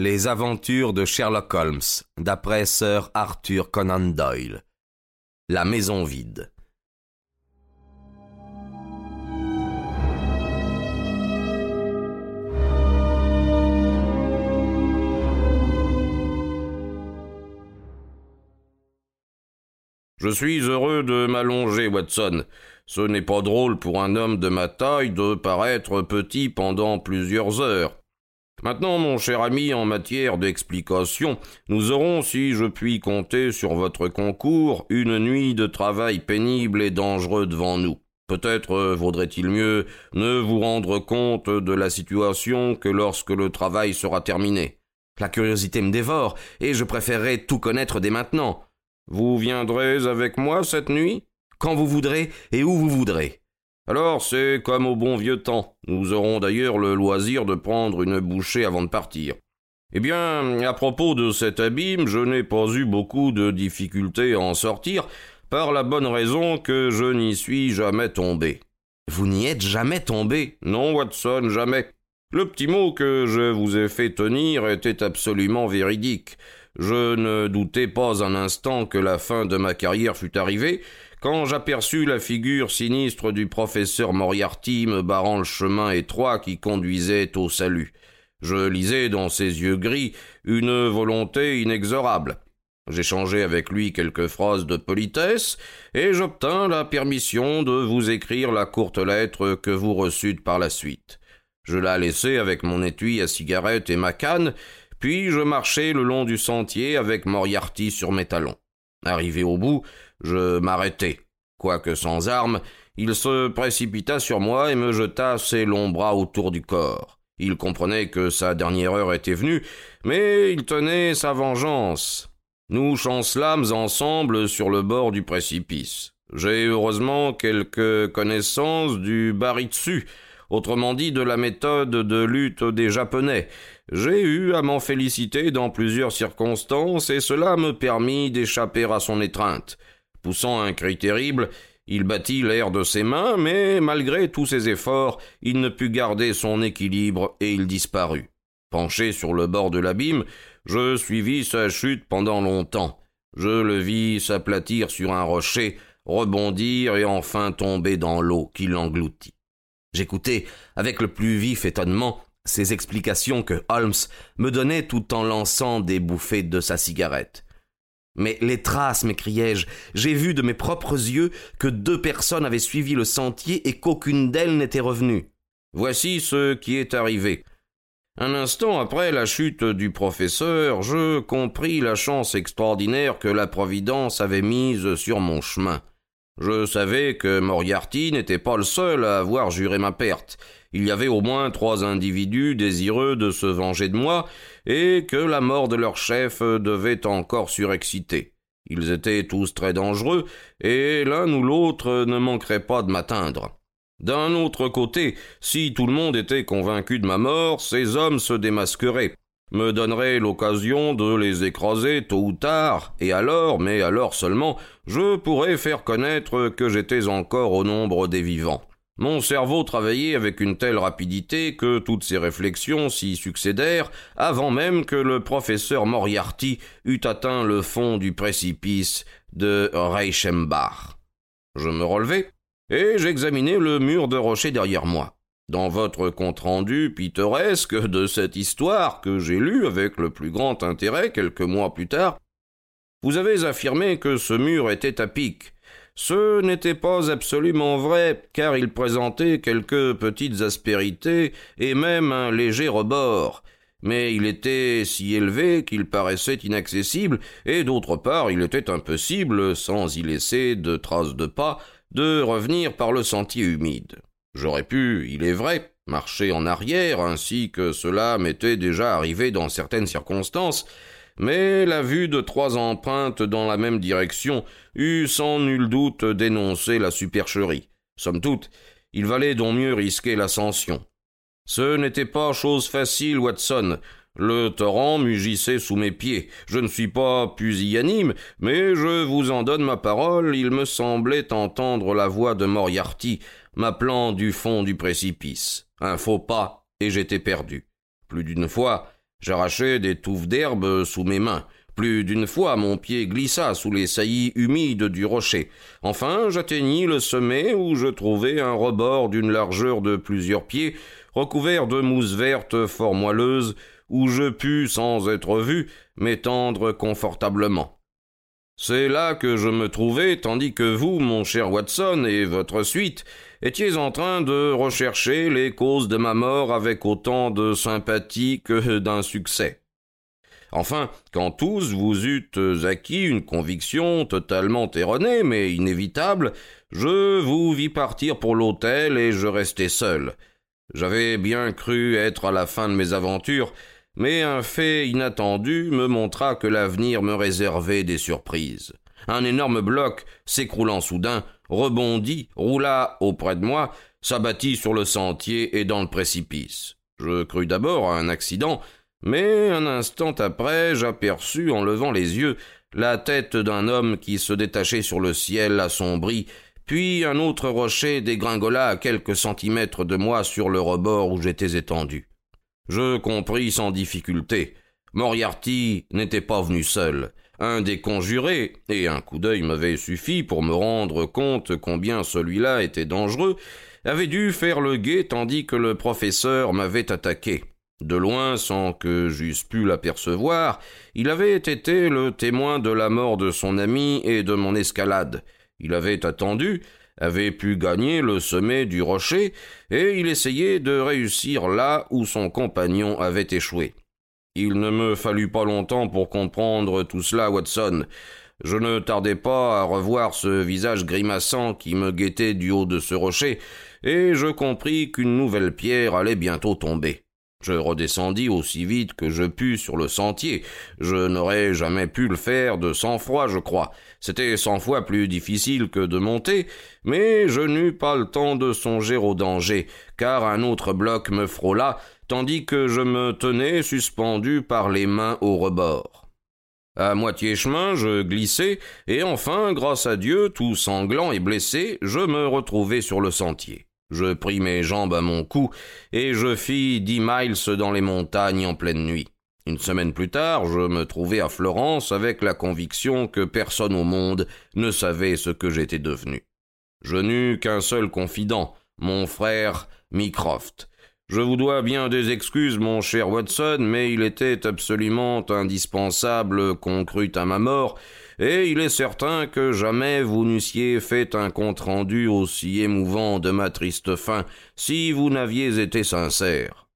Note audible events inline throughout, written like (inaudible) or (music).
Les aventures de Sherlock Holmes, d'après Sir Arthur Conan Doyle. La maison vide. Je suis heureux de m'allonger, Watson. Ce n'est pas drôle pour un homme de ma taille de paraître petit pendant plusieurs heures. Maintenant, mon cher ami, en matière d'explication, nous aurons, si je puis compter sur votre concours, une nuit de travail pénible et dangereux devant nous. Peut-être vaudrait-il mieux ne vous rendre compte de la situation que lorsque le travail sera terminé. La curiosité me dévore, et je préférerais tout connaître dès maintenant. Vous viendrez avec moi cette nuit? Quand vous voudrez et où vous voudrez. Alors c'est comme au bon vieux temps. Nous aurons d'ailleurs le loisir de prendre une bouchée avant de partir. Eh bien, à propos de cet abîme, je n'ai pas eu beaucoup de difficultés à en sortir, par la bonne raison que je n'y suis jamais tombé. Vous n'y êtes jamais tombé? Non, Watson, jamais. Le petit mot que je vous ai fait tenir était absolument véridique. Je ne doutais pas un instant que la fin de ma carrière fût arrivée, quand j'aperçus la figure sinistre du professeur Moriarty me barrant le chemin étroit qui conduisait au salut. Je lisais dans ses yeux gris une volonté inexorable. J'échangeai avec lui quelques phrases de politesse, et j'obtins la permission de vous écrire la courte lettre que vous reçûtes par la suite. Je la laissai avec mon étui à cigarette et ma canne, puis je marchai le long du sentier avec Moriarty sur mes talons. Arrivé au bout, je m'arrêtai. Quoique sans armes, il se précipita sur moi et me jeta ses longs bras autour du corps. Il comprenait que sa dernière heure était venue, mais il tenait sa vengeance. Nous chancelâmes ensemble sur le bord du précipice. J'ai heureusement quelques connaissances du baritsu, autrement dit de la méthode de lutte des Japonais. J'ai eu à m'en féliciter dans plusieurs circonstances, et cela me permit d'échapper à son étreinte. Poussant un cri terrible, il battit l'air de ses mains, mais malgré tous ses efforts, il ne put garder son équilibre et il disparut. Penché sur le bord de l'abîme, je suivis sa chute pendant longtemps. Je le vis s'aplatir sur un rocher, rebondir et enfin tomber dans l'eau qui l'engloutit. J'écoutais avec le plus vif étonnement ces explications que Holmes me donnait tout en lançant des bouffées de sa cigarette. Mais les traces, m'écriai-je, j'ai vu de mes propres yeux que deux personnes avaient suivi le sentier et qu'aucune d'elles n'était revenue. Voici ce qui est arrivé. Un instant après la chute du professeur, je compris la chance extraordinaire que la Providence avait mise sur mon chemin. Je savais que Moriarty n'était pas le seul à avoir juré ma perte. Il y avait au moins trois individus désireux de se venger de moi, et que la mort de leur chef devait encore surexciter. Ils étaient tous très dangereux, et l'un ou l'autre ne manquerait pas de m'atteindre. D'un autre côté, si tout le monde était convaincu de ma mort, ces hommes se démasqueraient me donnerait l'occasion de les écraser tôt ou tard, et alors, mais alors seulement, je pourrais faire connaître que j'étais encore au nombre des vivants. Mon cerveau travaillait avec une telle rapidité que toutes ces réflexions s'y succédèrent avant même que le professeur Moriarty eût atteint le fond du précipice de Reichenbach. Je me relevai et j'examinai le mur de rocher derrière moi. Dans votre compte-rendu pittoresque de cette histoire que j'ai lue avec le plus grand intérêt quelques mois plus tard, vous avez affirmé que ce mur était à pic. Ce n'était pas absolument vrai, car il présentait quelques petites aspérités et même un léger rebord. Mais il était si élevé qu'il paraissait inaccessible, et d'autre part il était impossible, sans y laisser de traces de pas, de revenir par le sentier humide. J'aurais pu, il est vrai, marcher en arrière, ainsi que cela m'était déjà arrivé dans certaines circonstances, mais la vue de trois empreintes dans la même direction eût sans nul doute dénoncé la supercherie. Somme toute, il valait donc mieux risquer l'ascension. Ce n'était pas chose facile, Watson. Le torrent mugissait sous mes pieds. Je ne suis pas pusillanime, mais je vous en donne ma parole, il me semblait entendre la voix de Moriarty, m'appelant du fond du précipice. Un faux pas, et j'étais perdu. Plus d'une fois, J'arrachai des touffes d'herbe sous mes mains. Plus d'une fois mon pied glissa sous les saillies humides du rocher. Enfin j'atteignis le sommet où je trouvai un rebord d'une largeur de plusieurs pieds, recouvert de mousse verte fort moelleuse, où je pus, sans être vu, m'étendre confortablement. C'est là que je me trouvais, tandis que vous, mon cher Watson, et votre suite, étiez en train de rechercher les causes de ma mort avec autant de sympathie que d'un succès. Enfin, quand tous vous eûtes acquis une conviction totalement erronée mais inévitable, je vous vis partir pour l'hôtel et je restai seul. J'avais bien cru être à la fin de mes aventures, mais un fait inattendu me montra que l'avenir me réservait des surprises. Un énorme bloc, s'écroulant soudain, rebondit, roula auprès de moi, s'abattit sur le sentier et dans le précipice. Je crus d'abord à un accident, mais un instant après, j'aperçus, en levant les yeux, la tête d'un homme qui se détachait sur le ciel assombri, puis un autre rocher dégringola à quelques centimètres de moi sur le rebord où j'étais étendu. Je compris sans difficulté. Moriarty n'était pas venu seul. Un des conjurés, et un coup d'œil m'avait suffi pour me rendre compte combien celui-là était dangereux, avait dû faire le guet tandis que le professeur m'avait attaqué. De loin, sans que j'eusse pu l'apercevoir, il avait été le témoin de la mort de son ami et de mon escalade. Il avait attendu, avait pu gagner le sommet du rocher, et il essayait de réussir là où son compagnon avait échoué. Il ne me fallut pas longtemps pour comprendre tout cela, Watson. Je ne tardais pas à revoir ce visage grimaçant qui me guettait du haut de ce rocher, et je compris qu'une nouvelle pierre allait bientôt tomber. Je redescendis aussi vite que je pus sur le sentier. Je n'aurais jamais pu le faire de sang-froid, je crois. C'était cent fois plus difficile que de monter, mais je n'eus pas le temps de songer au danger, car un autre bloc me frôla, tandis que je me tenais suspendu par les mains au rebord. À moitié chemin, je glissai, et enfin, grâce à Dieu, tout sanglant et blessé, je me retrouvai sur le sentier. Je pris mes jambes à mon cou, et je fis dix miles dans les montagnes en pleine nuit. Une semaine plus tard, je me trouvai à Florence avec la conviction que personne au monde ne savait ce que j'étais devenu. Je n'eus qu'un seul confident, mon frère Mycroft. Je vous dois bien des excuses, mon cher Watson, mais il était absolument indispensable qu'on crût à ma mort, et il est certain que jamais vous n'eussiez fait un compte-rendu aussi émouvant de ma triste fin si vous n'aviez été sincère.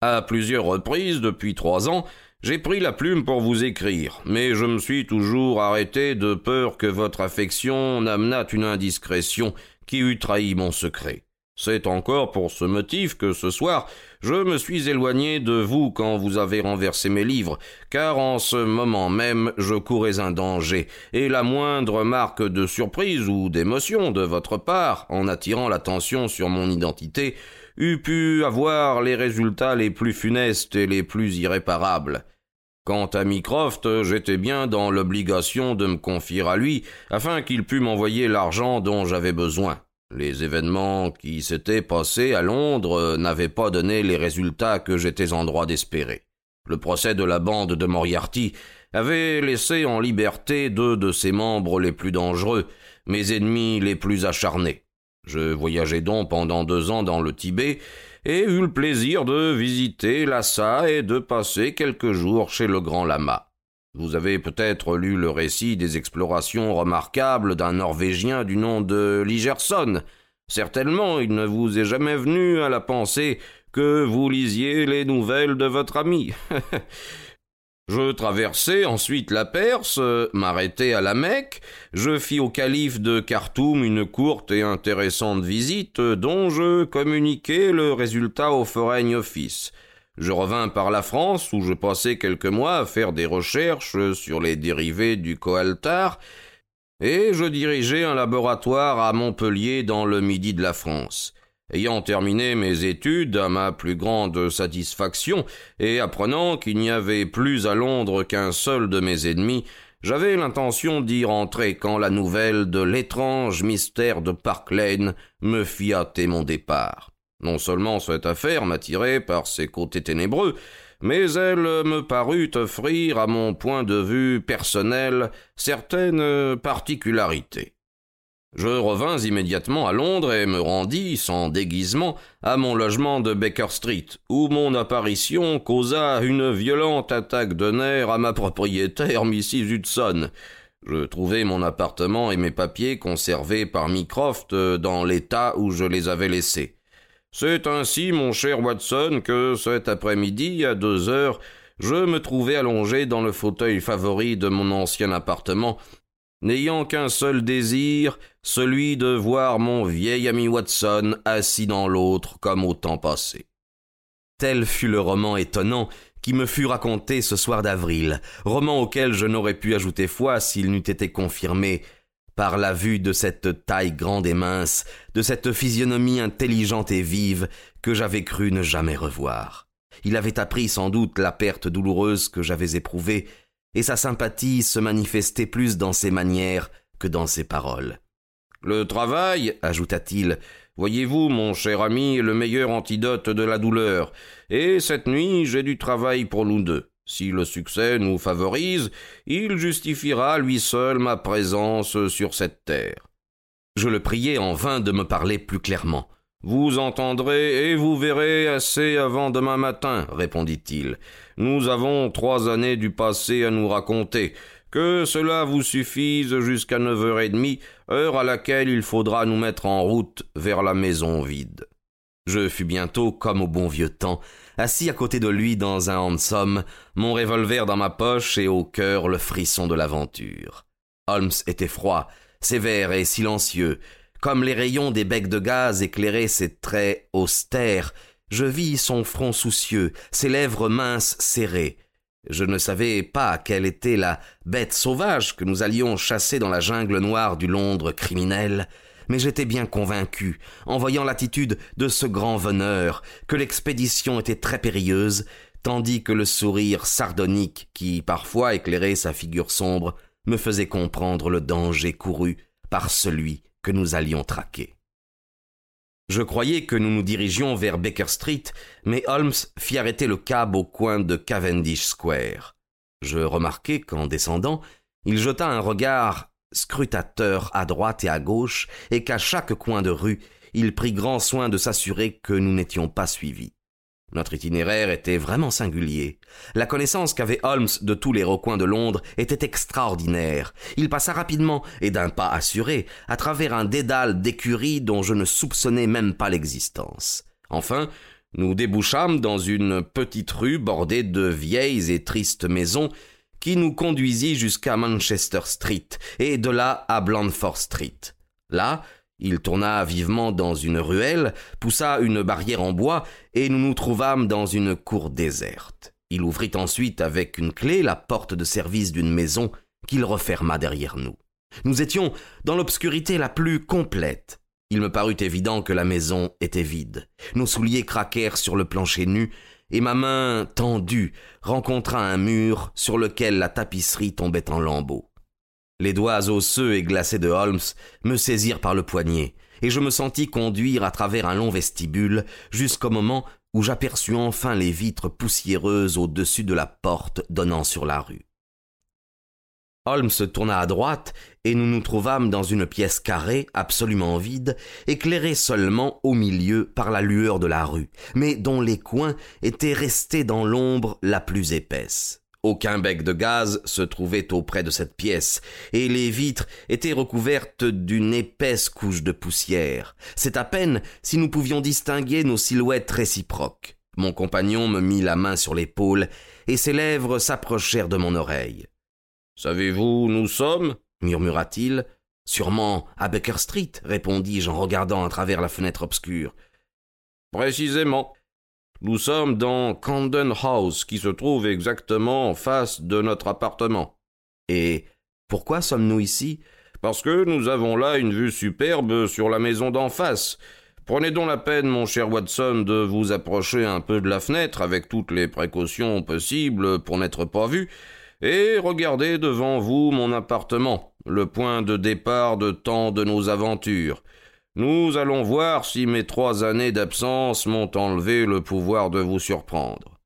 À plusieurs reprises depuis trois ans, j'ai pris la plume pour vous écrire, mais je me suis toujours arrêté de peur que votre affection n'amenât une indiscrétion qui eût trahi mon secret. C'est encore pour ce motif que ce soir je me suis éloigné de vous quand vous avez renversé mes livres, car en ce moment même je courais un danger, et la moindre marque de surprise ou d'émotion de votre part, en attirant l'attention sur mon identité, eût pu avoir les résultats les plus funestes et les plus irréparables. Quant à Mycroft, j'étais bien dans l'obligation de me confier à lui, afin qu'il pût m'envoyer l'argent dont j'avais besoin. Les événements qui s'étaient passés à Londres n'avaient pas donné les résultats que j'étais en droit d'espérer. Le procès de la bande de Moriarty avait laissé en liberté deux de ses membres les plus dangereux, mes ennemis les plus acharnés. Je voyageai donc pendant deux ans dans le Tibet et eus le plaisir de visiter Lhasa et de passer quelques jours chez le grand lama. Vous avez peut-être lu le récit des explorations remarquables d'un Norvégien du nom de Ligerson. Certainement, il ne vous est jamais venu à la pensée que vous lisiez les nouvelles de votre ami. (laughs) Je traversai ensuite la Perse, m'arrêtai à la Mecque, je fis au calife de Khartoum une courte et intéressante visite dont je communiquai le résultat au Foreign Office. Je revins par la France, où je passai quelques mois à faire des recherches sur les dérivés du coaltar, et je dirigeai un laboratoire à Montpellier dans le midi de la France. Ayant terminé mes études à ma plus grande satisfaction, et apprenant qu'il n'y avait plus à Londres qu'un seul de mes ennemis, j'avais l'intention d'y rentrer quand la nouvelle de l'étrange mystère de Park Lane me fit hâter mon départ. Non seulement cette affaire m'attirait par ses côtés ténébreux, mais elle me parut offrir, à mon point de vue personnel, certaines particularités. Je revins immédiatement à Londres et me rendis, sans déguisement, à mon logement de Baker Street, où mon apparition causa une violente attaque de nerfs à ma propriétaire, Mrs. Hudson. Je trouvai mon appartement et mes papiers conservés par Mycroft dans l'état où je les avais laissés. C'est ainsi, mon cher Watson, que cet après-midi, à deux heures, je me trouvai allongé dans le fauteuil favori de mon ancien appartement, n'ayant qu'un seul désir, celui de voir mon vieil ami Watson assis dans l'autre comme au temps passé. Tel fut le roman étonnant qui me fut raconté ce soir d'avril, roman auquel je n'aurais pu ajouter foi s'il n'eût été confirmé par la vue de cette taille grande et mince, de cette physionomie intelligente et vive que j'avais cru ne jamais revoir. Il avait appris sans doute la perte douloureuse que j'avais éprouvée, et sa sympathie se manifestait plus dans ses manières que dans ses paroles. Le travail, ajouta-t-il, voyez-vous, mon cher ami, est le meilleur antidote de la douleur, et cette nuit j'ai du travail pour nous deux. Si le succès nous favorise, il justifiera lui seul ma présence sur cette terre. Je le priai en vain de me parler plus clairement. Vous entendrez et vous verrez assez avant demain matin, répondit-il. Nous avons trois années du passé à nous raconter. Que cela vous suffise jusqu'à neuf heures et demie, heure à laquelle il faudra nous mettre en route vers la maison vide. Je fus bientôt, comme au bon vieux temps, assis à côté de lui dans un hansom, mon revolver dans ma poche et au cœur le frisson de l'aventure. Holmes était froid, sévère et silencieux. Comme les rayons des becs de gaz éclairaient ses traits austères, je vis son front soucieux, ses lèvres minces serrées. Je ne savais pas quelle était la bête sauvage que nous allions chasser dans la jungle noire du Londres criminel, mais j'étais bien convaincu, en voyant l'attitude de ce grand veneur, que l'expédition était très périlleuse, tandis que le sourire sardonique qui parfois éclairait sa figure sombre me faisait comprendre le danger couru par celui que nous allions traquer. Je croyais que nous nous dirigions vers Baker Street, mais Holmes fit arrêter le cab au coin de Cavendish Square. Je remarquai qu'en descendant, il jeta un regard scrutateur à droite et à gauche, et qu'à chaque coin de rue, il prit grand soin de s'assurer que nous n'étions pas suivis. Notre itinéraire était vraiment singulier. La connaissance qu'avait Holmes de tous les recoins de Londres était extraordinaire. Il passa rapidement et d'un pas assuré à travers un dédale d'écuries dont je ne soupçonnais même pas l'existence. Enfin, nous débouchâmes dans une petite rue bordée de vieilles et tristes maisons qui nous conduisit jusqu'à Manchester Street et de là à Blandford Street. Là, il tourna vivement dans une ruelle, poussa une barrière en bois, et nous nous trouvâmes dans une cour déserte. Il ouvrit ensuite avec une clé la porte de service d'une maison qu'il referma derrière nous. Nous étions dans l'obscurité la plus complète. Il me parut évident que la maison était vide. Nos souliers craquèrent sur le plancher nu, et ma main tendue rencontra un mur sur lequel la tapisserie tombait en lambeaux. Les doigts osseux et glacés de Holmes me saisirent par le poignet, et je me sentis conduire à travers un long vestibule jusqu'au moment où j'aperçus enfin les vitres poussiéreuses au-dessus de la porte donnant sur la rue. Holmes se tourna à droite et nous nous trouvâmes dans une pièce carrée, absolument vide, éclairée seulement au milieu par la lueur de la rue, mais dont les coins étaient restés dans l'ombre la plus épaisse. Aucun bec de gaz se trouvait auprès de cette pièce, et les vitres étaient recouvertes d'une épaisse couche de poussière. C'est à peine si nous pouvions distinguer nos silhouettes réciproques. Mon compagnon me mit la main sur l'épaule, et ses lèvres s'approchèrent de mon oreille. Savez-vous où nous sommes? murmura-t-il. Sûrement à Baker Street, répondis-je en regardant à travers la fenêtre obscure. Précisément. Nous sommes dans Camden House, qui se trouve exactement en face de notre appartement. Et pourquoi sommes-nous ici? Parce que nous avons là une vue superbe sur la maison d'en face. Prenez donc la peine, mon cher Watson, de vous approcher un peu de la fenêtre avec toutes les précautions possibles pour n'être pas vu, et regardez devant vous mon appartement, le point de départ de tant de nos aventures. Nous allons voir si mes trois années d'absence m'ont enlevé le pouvoir de vous surprendre.